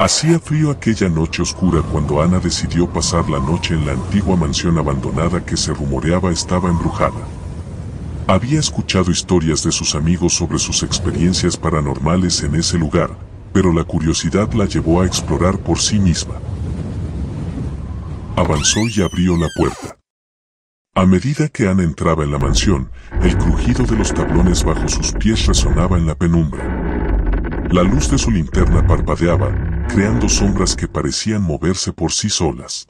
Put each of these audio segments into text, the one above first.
Hacía frío aquella noche oscura cuando Ana decidió pasar la noche en la antigua mansión abandonada que se rumoreaba estaba embrujada. Había escuchado historias de sus amigos sobre sus experiencias paranormales en ese lugar, pero la curiosidad la llevó a explorar por sí misma. Avanzó y abrió la puerta. A medida que Ana entraba en la mansión, el crujido de los tablones bajo sus pies resonaba en la penumbra. La luz de su linterna parpadeaba, creando sombras que parecían moverse por sí solas.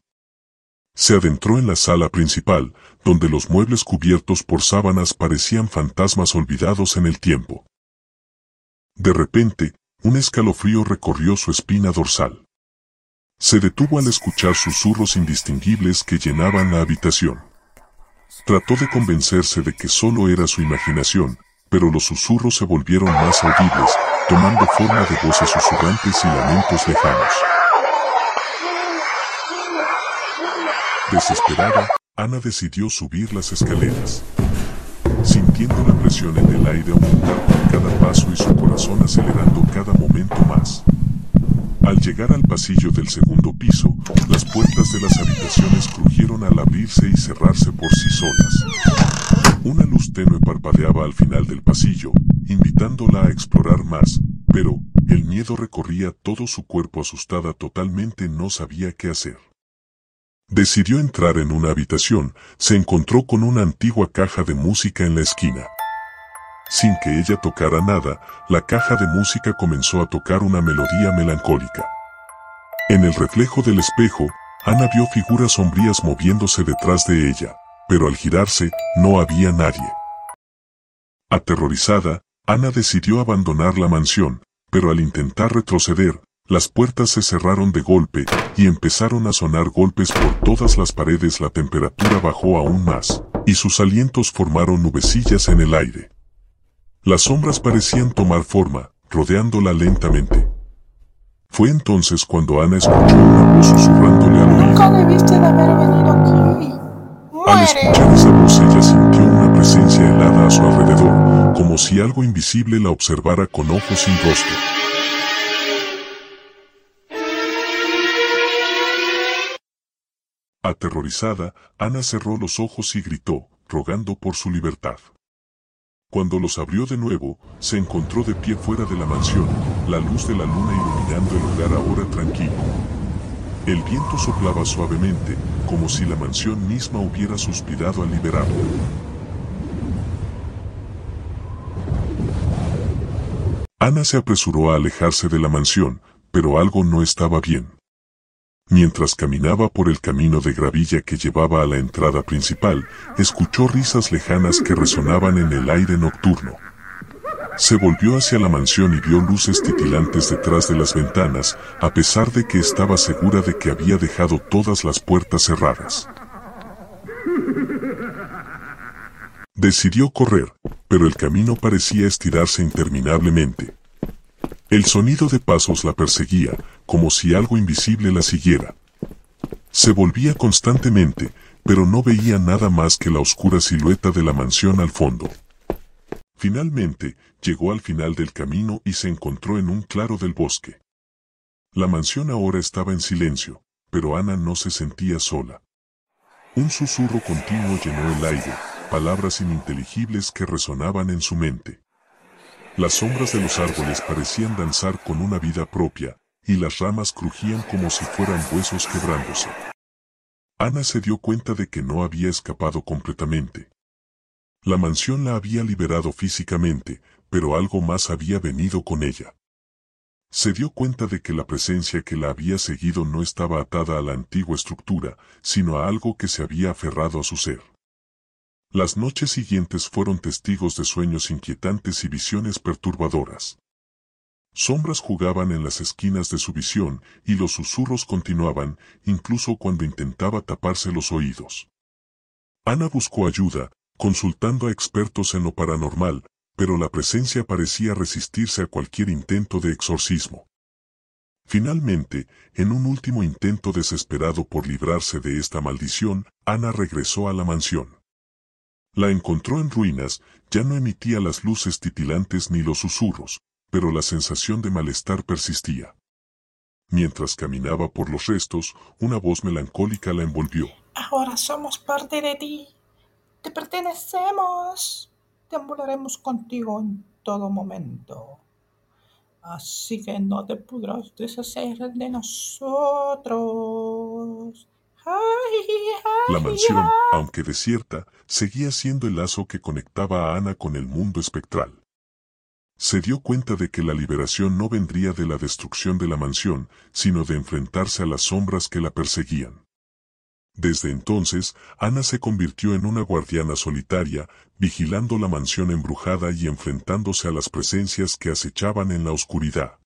Se adentró en la sala principal, donde los muebles cubiertos por sábanas parecían fantasmas olvidados en el tiempo. De repente, un escalofrío recorrió su espina dorsal. Se detuvo al escuchar susurros indistinguibles que llenaban la habitación. Trató de convencerse de que solo era su imaginación, pero los susurros se volvieron más audibles, tomando forma de voces susurrantes y lamentos lejanos. Desesperada, Ana decidió subir las escaleras. Sintiendo la presión en el aire aumentar con cada paso y su corazón acelerando cada momento más. Al llegar al pasillo del segundo piso, las puertas de las habitaciones crujieron al abrirse y cerrarse por sí solas. Una luz tenue parpadeaba al final del pasillo, invitándola a explorar más, pero, el miedo recorría todo su cuerpo asustada totalmente no sabía qué hacer. Decidió entrar en una habitación, se encontró con una antigua caja de música en la esquina. Sin que ella tocara nada, la caja de música comenzó a tocar una melodía melancólica. En el reflejo del espejo, Ana vio figuras sombrías moviéndose detrás de ella, pero al girarse, no había nadie. Aterrorizada, Ana decidió abandonar la mansión, pero al intentar retroceder, las puertas se cerraron de golpe y empezaron a sonar golpes por todas las paredes. La temperatura bajó aún más, y sus alientos formaron nubecillas en el aire. Las sombras parecían tomar forma, rodeándola lentamente. Fue entonces cuando Ana escuchó una voz susurrándole al oído. Nunca debiste de haber venido aquí. Al escuchar esa voz ella sintió una presencia helada a su alrededor, como si algo invisible la observara con ojos sin rostro. Aterrorizada, Ana cerró los ojos y gritó, rogando por su libertad. Cuando los abrió de nuevo, se encontró de pie fuera de la mansión, la luz de la luna iluminando el lugar ahora tranquilo. El viento soplaba suavemente, como si la mansión misma hubiera suspirado al liberarla. Ana se apresuró a alejarse de la mansión, pero algo no estaba bien. Mientras caminaba por el camino de gravilla que llevaba a la entrada principal, escuchó risas lejanas que resonaban en el aire nocturno. Se volvió hacia la mansión y vio luces titilantes detrás de las ventanas, a pesar de que estaba segura de que había dejado todas las puertas cerradas. Decidió correr, pero el camino parecía estirarse interminablemente. El sonido de pasos la perseguía, como si algo invisible la siguiera. Se volvía constantemente, pero no veía nada más que la oscura silueta de la mansión al fondo. Finalmente, llegó al final del camino y se encontró en un claro del bosque. La mansión ahora estaba en silencio, pero Ana no se sentía sola. Un susurro continuo llenó el aire, palabras ininteligibles que resonaban en su mente. Las sombras de los árboles parecían danzar con una vida propia, y las ramas crujían como si fueran huesos quebrándose. Ana se dio cuenta de que no había escapado completamente. La mansión la había liberado físicamente, pero algo más había venido con ella. Se dio cuenta de que la presencia que la había seguido no estaba atada a la antigua estructura, sino a algo que se había aferrado a su ser. Las noches siguientes fueron testigos de sueños inquietantes y visiones perturbadoras. Sombras jugaban en las esquinas de su visión y los susurros continuaban, incluso cuando intentaba taparse los oídos. Ana buscó ayuda, consultando a expertos en lo paranormal, pero la presencia parecía resistirse a cualquier intento de exorcismo. Finalmente, en un último intento desesperado por librarse de esta maldición, Ana regresó a la mansión. La encontró en ruinas, ya no emitía las luces titilantes ni los susurros, pero la sensación de malestar persistía. Mientras caminaba por los restos, una voz melancólica la envolvió. Ahora somos parte de ti. Te pertenecemos. Deambularemos contigo en todo momento. Así que no te podrás deshacer de nosotros. La mansión, aunque desierta, seguía siendo el lazo que conectaba a Ana con el mundo espectral. Se dio cuenta de que la liberación no vendría de la destrucción de la mansión, sino de enfrentarse a las sombras que la perseguían. Desde entonces, Ana se convirtió en una guardiana solitaria, vigilando la mansión embrujada y enfrentándose a las presencias que acechaban en la oscuridad.